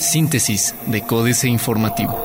Síntesis de Códice Informativo.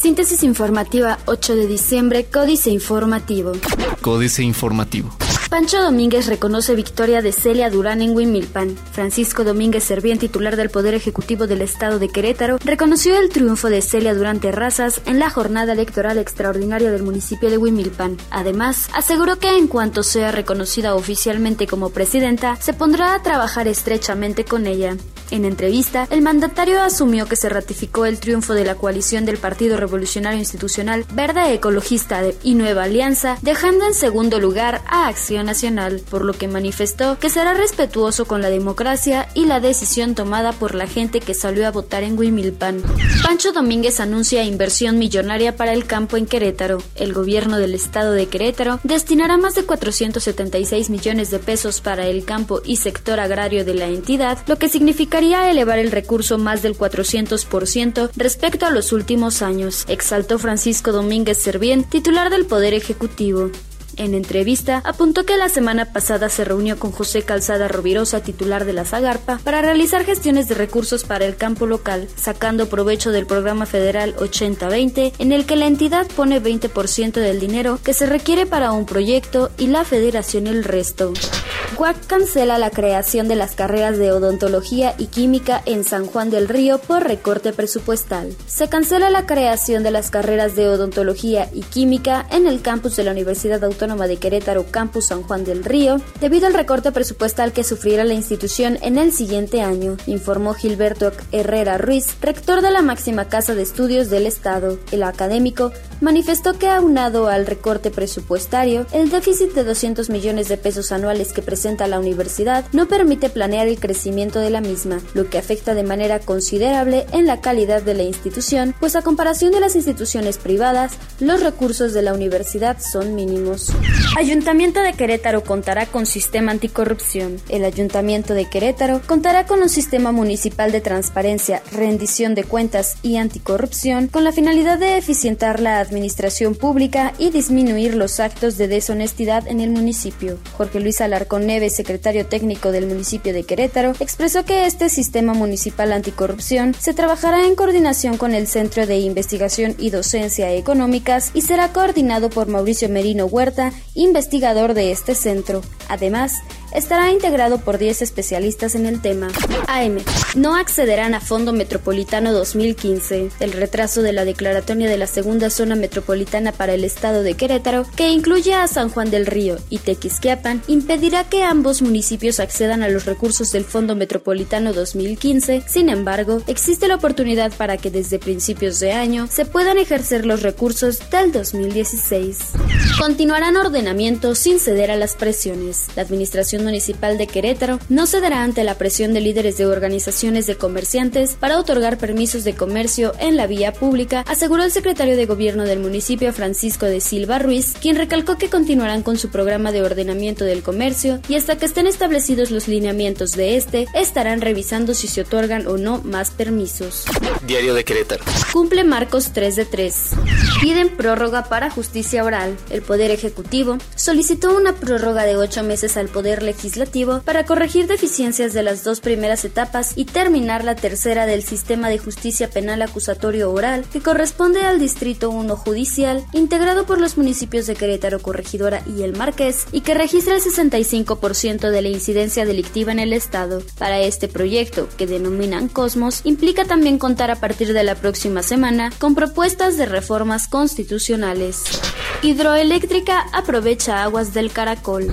Síntesis informativa 8 de diciembre, Códice Informativo. Códice Informativo. Pancho Domínguez reconoce victoria de Celia Durán en Wimilpan. Francisco Domínguez Servién, titular del Poder Ejecutivo del Estado de Querétaro, reconoció el triunfo de Celia Durán Terrazas en la jornada electoral extraordinaria del municipio de Wimilpan. Además, aseguró que en cuanto sea reconocida oficialmente como presidenta, se pondrá a trabajar estrechamente con ella. En entrevista, el mandatario asumió que se ratificó el triunfo de la coalición del Partido Revolucionario Institucional Verde Ecologista y Nueva Alianza, dejando en segundo lugar a Acción Nacional, por lo que manifestó que será respetuoso con la democracia y la decisión tomada por la gente que salió a votar en Huimilpan. Pancho Domínguez anuncia inversión millonaria para el campo en Querétaro. El gobierno del estado de Querétaro destinará más de 476 millones de pesos para el campo y sector agrario de la entidad, lo que significa elevar el recurso más del 400% respecto a los últimos años, exaltó Francisco Domínguez Servién, titular del Poder Ejecutivo. En entrevista, apuntó que la semana pasada se reunió con José Calzada Rovirosa, titular de la Zagarpa, para realizar gestiones de recursos para el campo local, sacando provecho del programa federal 80-20, en el que la entidad pone 20% del dinero que se requiere para un proyecto y la federación el resto. Guac cancela la creación de las carreras de odontología y química en San Juan del Río por recorte presupuestal. Se cancela la creación de las carreras de odontología y química en el campus de la Universidad Autónoma de Querétaro, Campus San Juan del Río, debido al recorte presupuestal que sufrirá la institución en el siguiente año, informó Gilberto Herrera Ruiz, rector de la máxima casa de estudios del Estado. El académico manifestó que aunado al recorte presupuestario, el déficit de 200 millones de pesos anuales que presenta la universidad no permite planear el crecimiento de la misma, lo que afecta de manera considerable en la calidad de la institución, pues a comparación de las instituciones privadas, los recursos de la universidad son mínimos. Ayuntamiento de Querétaro contará con sistema anticorrupción. El Ayuntamiento de Querétaro contará con un sistema municipal de transparencia, rendición de cuentas y anticorrupción con la finalidad de eficientar la administración pública y disminuir los actos de deshonestidad en el municipio. Jorge Luis Alarcón Neves, secretario técnico del municipio de Querétaro, expresó que este sistema municipal anticorrupción se trabajará en coordinación con el Centro de Investigación y Docencia Económicas y será coordinado por Mauricio Merino Huerta, investigador de este centro. Además, estará integrado por 10 especialistas en el tema. AM. No accederán a Fondo Metropolitano 2015. El retraso de la declaratoria de la segunda zona metropolitana para el estado de Querétaro, que incluye a San Juan del Río y Tequisquiapan, impedirá que ambos municipios accedan a los recursos del Fondo Metropolitano 2015. Sin embargo, existe la oportunidad para que desde principios de año se puedan ejercer los recursos del 2016. Continuarán ordenamiento sin ceder a las presiones. La administración municipal de Querétaro no cederá ante la presión de líderes de organizaciones de comerciantes para otorgar permisos de comercio en la vía pública, aseguró el secretario de gobierno del municipio Francisco de Silva Ruiz, quien recalcó que continuarán con su programa de ordenamiento del comercio y hasta que estén establecidos los lineamientos de este, estarán revisando si se otorgan o no más permisos. Diario de Querétaro. Cumple Marcos 3 de 3. Piden prórroga para justicia oral. El Poder Ejecutivo solicitó una prórroga de ocho meses al Poder Legislativo para corregir deficiencias de las dos primeras etapas y terminar la tercera del sistema de justicia penal acusatorio oral que corresponde al Distrito 1 Judicial, integrado por los municipios de Querétaro, Corregidora y El Marqués, y que registra el 65% de la incidencia delictiva en el Estado. Para este proyecto, que denominan Cosmos, implica también contar a partir de la próxima semana con propuestas de reformas constitucionales. Hidroeléctrica aprovecha aguas del Caracol.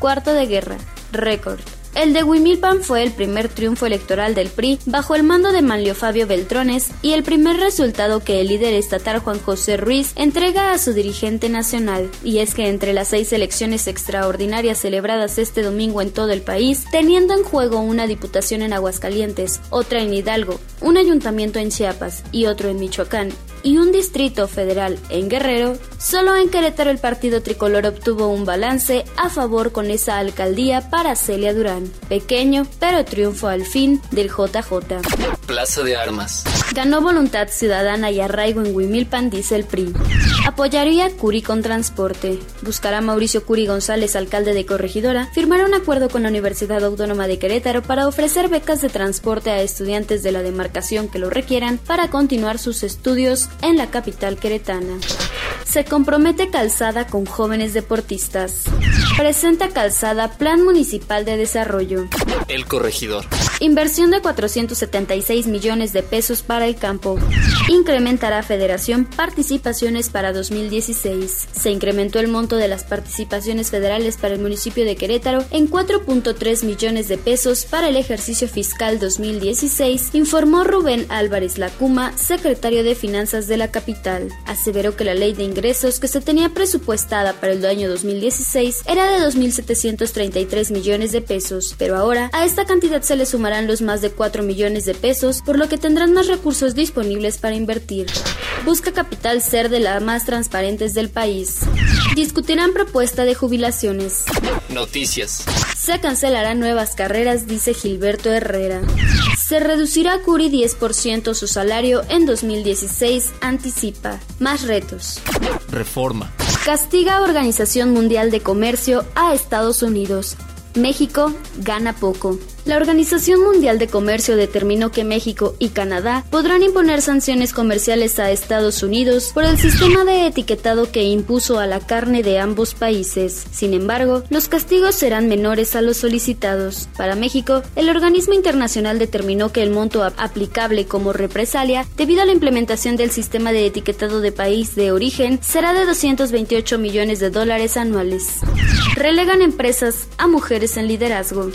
Cuarto de guerra. Récord. El de Huimilpan fue el primer triunfo electoral del PRI bajo el mando de Manlio Fabio Beltrones y el primer resultado que el líder estatal Juan José Ruiz entrega a su dirigente nacional. Y es que entre las seis elecciones extraordinarias celebradas este domingo en todo el país, teniendo en juego una diputación en Aguascalientes, otra en Hidalgo, un ayuntamiento en Chiapas y otro en Michoacán, y un distrito federal en Guerrero, solo en Querétaro el partido tricolor obtuvo un balance a favor con esa alcaldía para Celia Durán. Pequeño, pero triunfo al fin del JJ. Plaza de Armas. Ganó voluntad ciudadana y arraigo en Huimilpan, dice el PRI. Apoyaría Curi con transporte. Buscará Mauricio Curi González, alcalde de Corregidora, firmar un acuerdo con la Universidad Autónoma de Querétaro para ofrecer becas de transporte a estudiantes de la demarcación que lo requieran para continuar sus estudios en la capital queretana. Se compromete Calzada con jóvenes deportistas. Presenta Calzada Plan Municipal de Desarrollo. El corregidor. Inversión de 476 millones de pesos para el campo. Incrementará Federación participaciones para 2016. Se incrementó el monto de las participaciones federales para el municipio de Querétaro en 4.3 millones de pesos para el ejercicio fiscal 2016, informó Rubén Álvarez Lacuma, secretario de Finanzas de la capital. Aseveró que la ley de ingresos que se tenía presupuestada para el año 2016 era de 2.733 millones de pesos, pero ahora a esta cantidad se le sumarán los más de 4 millones de pesos, por lo que tendrán más recursos disponibles para invertir. Busca Capital ser de las más transparentes del país. Discutirán propuesta de jubilaciones. Noticias. Se cancelarán nuevas carreras, dice Gilberto Herrera. Se reducirá a Curi 10% su salario en 2016, anticipa. Más retos. Reforma. Castiga Organización Mundial de Comercio a Estados Unidos. México gana poco. La Organización Mundial de Comercio determinó que México y Canadá podrán imponer sanciones comerciales a Estados Unidos por el sistema de etiquetado que impuso a la carne de ambos países. Sin embargo, los castigos serán menores a los solicitados. Para México, el organismo internacional determinó que el monto aplicable como represalia debido a la implementación del sistema de etiquetado de país de origen será de 228 millones de dólares anuales. Relegan empresas a mujeres en liderazgo.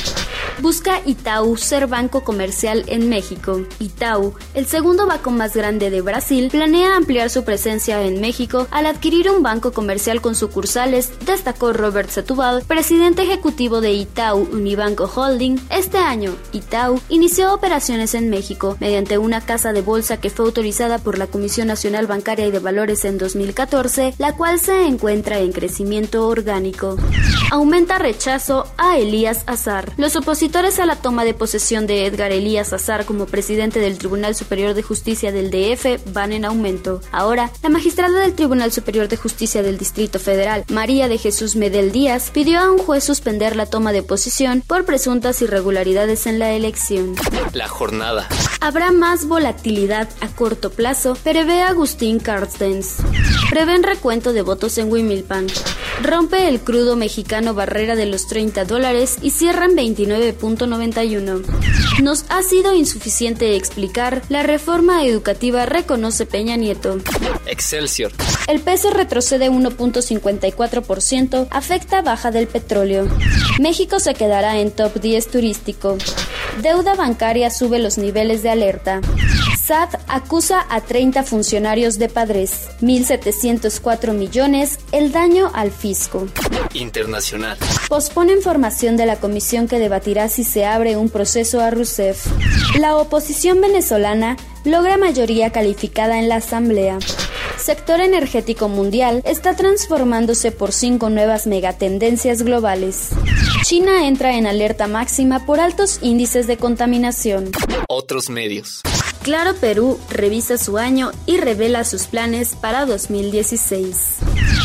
Busca Itaú ser banco comercial en México. Itaú, el segundo banco más grande de Brasil, planea ampliar su presencia en México al adquirir un banco comercial con sucursales, destacó Robert Setúbal, presidente ejecutivo de Itaú Unibanco Holding. Este año, Itaú inició operaciones en México mediante una casa de bolsa que fue autorizada por la Comisión Nacional Bancaria y de Valores en 2014, la cual se encuentra en crecimiento orgánico. Aumenta rechazo a Elías Azar. Los opositores a la toma de posesión de Edgar Elías Azar como presidente del Tribunal Superior de Justicia del DF van en aumento. Ahora, la magistrada del Tribunal Superior de Justicia del Distrito Federal, María de Jesús Medel Díaz, pidió a un juez suspender la toma de posesión por presuntas irregularidades en la elección. La jornada. Habrá más volatilidad a corto plazo, prevé Agustín Carstens. Prevén recuento de votos en Wimilpan. Rompe el crudo mexicano barrera de los 30 dólares y cierran 29.91. Nos ha sido insuficiente explicar, la reforma educativa reconoce Peña Nieto. Excelsior. El peso retrocede 1.54%, afecta baja del petróleo. México se quedará en top 10 turístico. Deuda bancaria sube los niveles de alerta. SAT acusa a 30 funcionarios de padres. 1.704 millones el daño al fisco. Internacional. Posponen formación de la comisión que debatirá si se abre un proceso a Rousseff. La oposición venezolana logra mayoría calificada en la Asamblea. Sector energético mundial está transformándose por cinco nuevas megatendencias globales. China entra en alerta máxima por altos índices de contaminación. Otros medios. Claro Perú revisa su año y revela sus planes para 2016.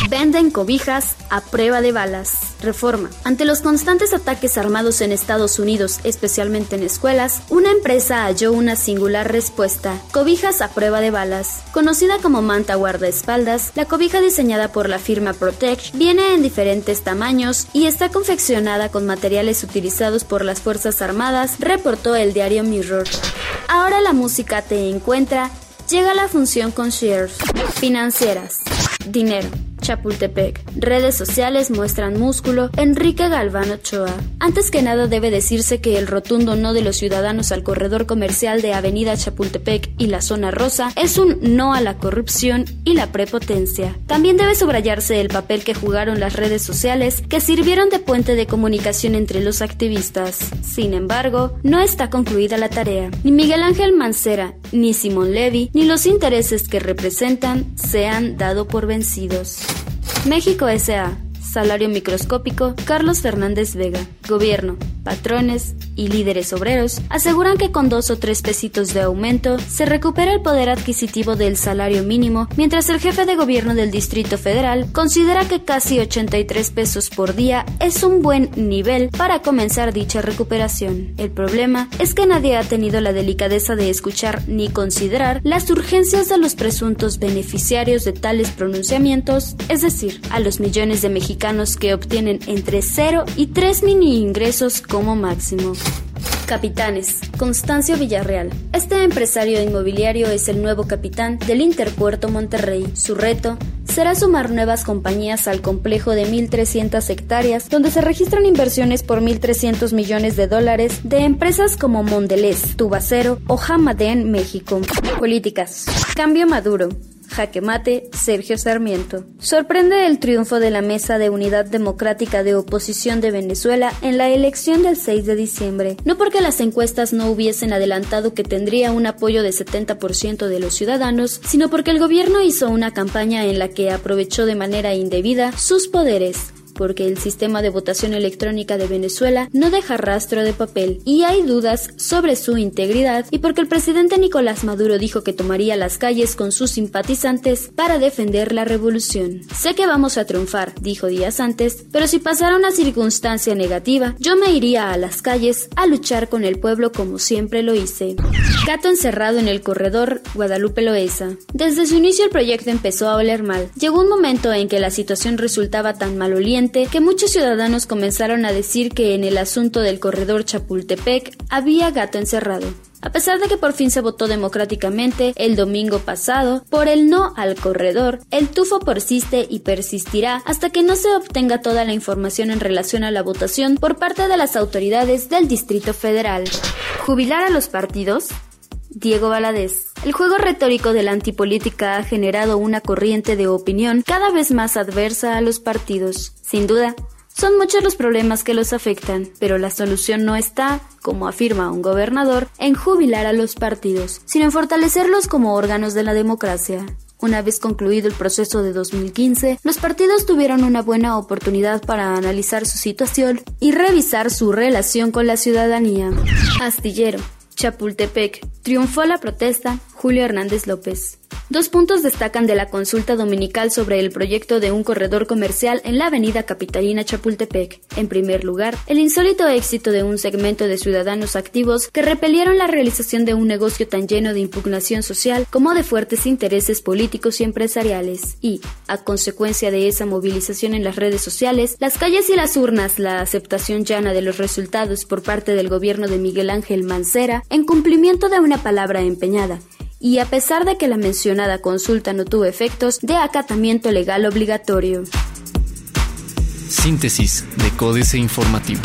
Venden cobijas a prueba de balas. Reforma. Ante los constantes ataques armados en Estados Unidos, especialmente en escuelas, una empresa halló una singular respuesta. Cobijas a prueba de balas. Conocida como manta guardaespaldas, la cobija diseñada por la firma Protect viene en diferentes tamaños y está confeccionada con materiales utilizados por las Fuerzas Armadas, reportó el diario Mirror. Ahora la música te encuentra, llega la función con shares financieras. Dinero. Chapultepec. Redes sociales muestran músculo. Enrique Galván Ochoa. Antes que nada debe decirse que el rotundo no de los ciudadanos al corredor comercial de Avenida Chapultepec y la zona rosa es un no a la corrupción y la prepotencia. También debe subrayarse el papel que jugaron las redes sociales que sirvieron de puente de comunicación entre los activistas. Sin embargo, no está concluida la tarea. Ni Miguel Ángel Mancera, ni Simón Levy, ni los intereses que representan se han dado por vencidos. México S.A. Salario microscópico Carlos Fernández Vega. Gobierno patrones y líderes obreros aseguran que con dos o tres pesitos de aumento se recupera el poder adquisitivo del salario mínimo, mientras el jefe de gobierno del Distrito Federal considera que casi 83 pesos por día es un buen nivel para comenzar dicha recuperación. El problema es que nadie ha tenido la delicadeza de escuchar ni considerar las urgencias de los presuntos beneficiarios de tales pronunciamientos, es decir, a los millones de mexicanos que obtienen entre 0 y 3 mini ingresos como máximo. Capitanes. Constancio Villarreal. Este empresario inmobiliario es el nuevo capitán del Interpuerto Monterrey. Su reto será sumar nuevas compañías al complejo de 1.300 hectáreas, donde se registran inversiones por 1.300 millones de dólares de empresas como Mondelez, Tubacero o Hamaden México. Políticas. Cambio Maduro. Jaque mate, Sergio Sarmiento. Sorprende el triunfo de la Mesa de Unidad Democrática de Oposición de Venezuela en la elección del 6 de diciembre, no porque las encuestas no hubiesen adelantado que tendría un apoyo de 70% de los ciudadanos, sino porque el gobierno hizo una campaña en la que aprovechó de manera indebida sus poderes porque el sistema de votación electrónica de Venezuela no deja rastro de papel y hay dudas sobre su integridad y porque el presidente Nicolás Maduro dijo que tomaría las calles con sus simpatizantes para defender la revolución. Sé que vamos a triunfar, dijo días antes, pero si pasara una circunstancia negativa, yo me iría a las calles a luchar con el pueblo como siempre lo hice. Gato encerrado en el corredor Guadalupe Loesa. Desde su inicio el proyecto empezó a oler mal. Llegó un momento en que la situación resultaba tan maloliente que muchos ciudadanos comenzaron a decir que en el asunto del corredor Chapultepec había gato encerrado. A pesar de que por fin se votó democráticamente el domingo pasado por el no al corredor, el tufo persiste y persistirá hasta que no se obtenga toda la información en relación a la votación por parte de las autoridades del Distrito Federal. ¿Jubilar a los partidos? Diego Valadez. El juego retórico de la antipolítica ha generado una corriente de opinión cada vez más adversa a los partidos. Sin duda, son muchos los problemas que los afectan, pero la solución no está, como afirma un gobernador, en jubilar a los partidos, sino en fortalecerlos como órganos de la democracia. Una vez concluido el proceso de 2015, los partidos tuvieron una buena oportunidad para analizar su situación y revisar su relación con la ciudadanía. Astillero. Chapultepec. Triunfó la protesta Julio Hernández López. Dos puntos destacan de la consulta dominical sobre el proyecto de un corredor comercial en la avenida Capitalina Chapultepec. En primer lugar, el insólito éxito de un segmento de ciudadanos activos que repelieron la realización de un negocio tan lleno de impugnación social como de fuertes intereses políticos y empresariales. Y, a consecuencia de esa movilización en las redes sociales, las calles y las urnas, la aceptación llana de los resultados por parte del gobierno de Miguel Ángel Mancera en cumplimiento de una palabra empeñada y a pesar de que la mencionada consulta no tuvo efectos de acatamiento legal obligatorio. Síntesis de Códice Informativo.